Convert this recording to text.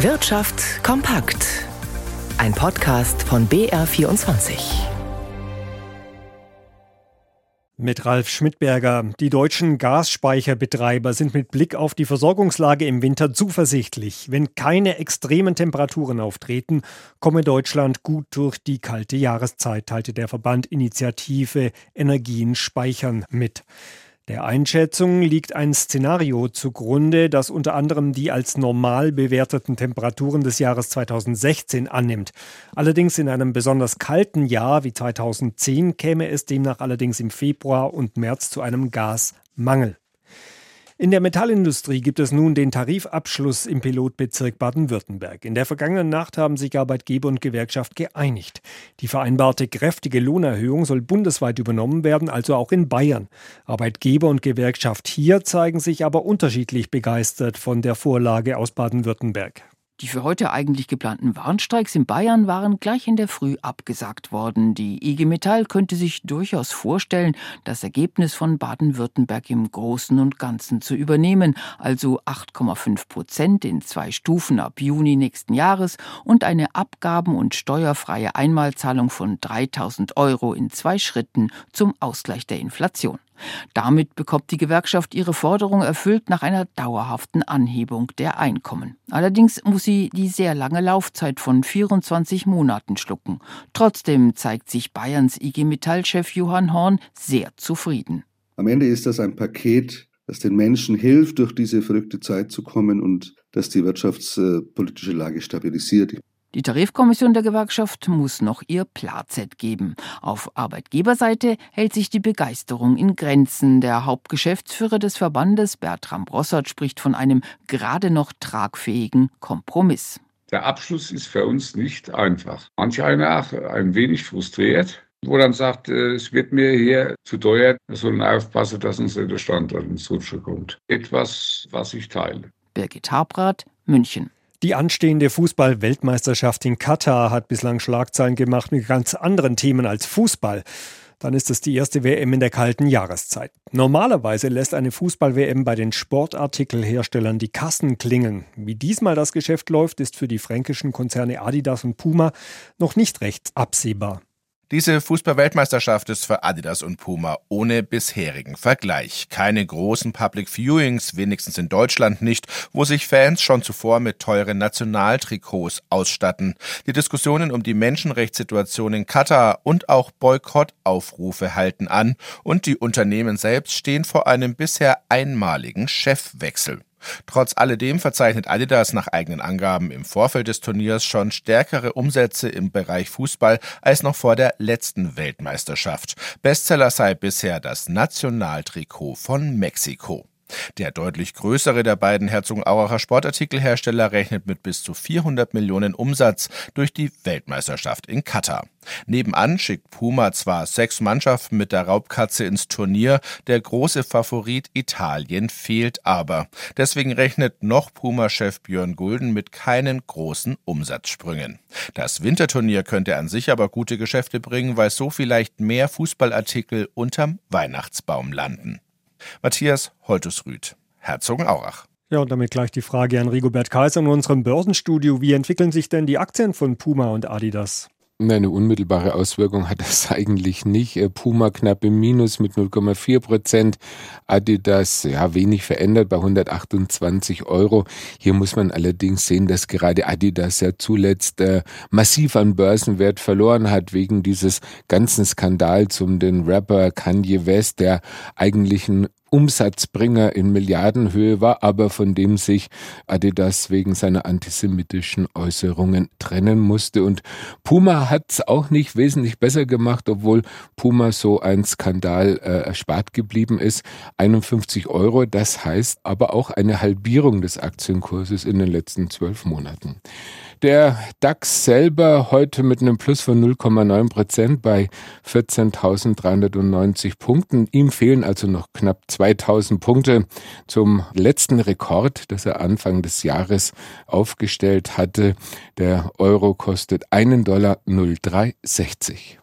Wirtschaft kompakt. Ein Podcast von BR24. Mit Ralf Schmidberger. Die deutschen Gasspeicherbetreiber sind mit Blick auf die Versorgungslage im Winter zuversichtlich. Wenn keine extremen Temperaturen auftreten, komme Deutschland gut durch die kalte Jahreszeit, teilte der Verband Initiative Energien speichern mit. Der Einschätzung liegt ein Szenario zugrunde, das unter anderem die als normal bewerteten Temperaturen des Jahres 2016 annimmt. Allerdings in einem besonders kalten Jahr wie 2010 käme es demnach allerdings im Februar und März zu einem Gasmangel. In der Metallindustrie gibt es nun den Tarifabschluss im Pilotbezirk Baden-Württemberg. In der vergangenen Nacht haben sich Arbeitgeber und Gewerkschaft geeinigt. Die vereinbarte kräftige Lohnerhöhung soll bundesweit übernommen werden, also auch in Bayern. Arbeitgeber und Gewerkschaft hier zeigen sich aber unterschiedlich begeistert von der Vorlage aus Baden-Württemberg. Die für heute eigentlich geplanten Warnstreiks in Bayern waren gleich in der Früh abgesagt worden. Die IG Metall könnte sich durchaus vorstellen, das Ergebnis von Baden-Württemberg im Großen und Ganzen zu übernehmen, also 8,5 Prozent in zwei Stufen ab Juni nächsten Jahres und eine abgaben- und steuerfreie Einmalzahlung von 3000 Euro in zwei Schritten zum Ausgleich der Inflation. Damit bekommt die Gewerkschaft ihre Forderung erfüllt nach einer dauerhaften Anhebung der Einkommen. Allerdings muss sie die sehr lange Laufzeit von 24 Monaten schlucken. Trotzdem zeigt sich Bayerns IG Metall-Chef Johann Horn sehr zufrieden. Am Ende ist das ein Paket, das den Menschen hilft, durch diese verrückte Zeit zu kommen und das die wirtschaftspolitische Lage stabilisiert. Die Tarifkommission der Gewerkschaft muss noch ihr Plazet geben. Auf Arbeitgeberseite hält sich die Begeisterung in Grenzen. Der Hauptgeschäftsführer des Verbandes, Bertram Brossert, spricht von einem gerade noch tragfähigen Kompromiss. Der Abschluss ist für uns nicht einfach. Manch einer ein wenig frustriert, wo dann sagt, äh, es wird mir hier zu teuer, wir sollen aufpassen, dass uns der Standort ins Rutsche kommt. Etwas, was ich teile. Birgit Habrath, München. Die anstehende Fußball-Weltmeisterschaft in Katar hat bislang Schlagzeilen gemacht mit ganz anderen Themen als Fußball. Dann ist es die erste WM in der kalten Jahreszeit. Normalerweise lässt eine Fußball-WM bei den Sportartikelherstellern die Kassen klingen. Wie diesmal das Geschäft läuft, ist für die fränkischen Konzerne Adidas und Puma noch nicht recht absehbar. Diese Fußball-Weltmeisterschaft ist für Adidas und Puma ohne bisherigen Vergleich. Keine großen Public Viewings, wenigstens in Deutschland nicht, wo sich Fans schon zuvor mit teuren Nationaltrikots ausstatten. Die Diskussionen um die Menschenrechtssituation in Katar und auch Boykottaufrufe halten an und die Unternehmen selbst stehen vor einem bisher einmaligen Chefwechsel. Trotz alledem verzeichnet Adidas nach eigenen Angaben im Vorfeld des Turniers schon stärkere Umsätze im Bereich Fußball als noch vor der letzten Weltmeisterschaft. Bestseller sei bisher das Nationaltrikot von Mexiko. Der deutlich größere der beiden Herzogenauracher Sportartikelhersteller rechnet mit bis zu 400 Millionen Umsatz durch die Weltmeisterschaft in Katar. Nebenan schickt Puma zwar sechs Mannschaften mit der Raubkatze ins Turnier, der große Favorit Italien fehlt aber. Deswegen rechnet noch Puma-Chef Björn Gulden mit keinen großen Umsatzsprüngen. Das Winterturnier könnte an sich aber gute Geschäfte bringen, weil so vielleicht mehr Fußballartikel unterm Weihnachtsbaum landen. Matthias Holtusrüth, Herzogenaurach. Ja, und damit gleich die Frage an Rigobert Kaiser in unserem Börsenstudio. Wie entwickeln sich denn die Aktien von Puma und Adidas? Eine unmittelbare Auswirkung hat das eigentlich nicht. Äh, Puma knapp im Minus mit 0,4 Prozent. Adidas, ja, wenig verändert bei 128 Euro. Hier muss man allerdings sehen, dass gerade Adidas ja zuletzt äh, massiv an Börsenwert verloren hat wegen dieses ganzen Skandals um den Rapper Kanye West, der eigentlich ein Umsatzbringer in Milliardenhöhe war, aber von dem sich Adidas wegen seiner antisemitischen Äußerungen trennen musste. Und Puma hat es auch nicht wesentlich besser gemacht, obwohl Puma so ein Skandal äh, erspart geblieben ist. 51 Euro, das heißt aber auch eine Halbierung des Aktienkurses in den letzten zwölf Monaten. Der DAX selber heute mit einem Plus von 0,9 Prozent bei 14.390 Punkten. Ihm fehlen also noch knapp 2000 Punkte zum letzten Rekord, das er Anfang des Jahres aufgestellt hatte. Der Euro kostet einen Dollar 0,360.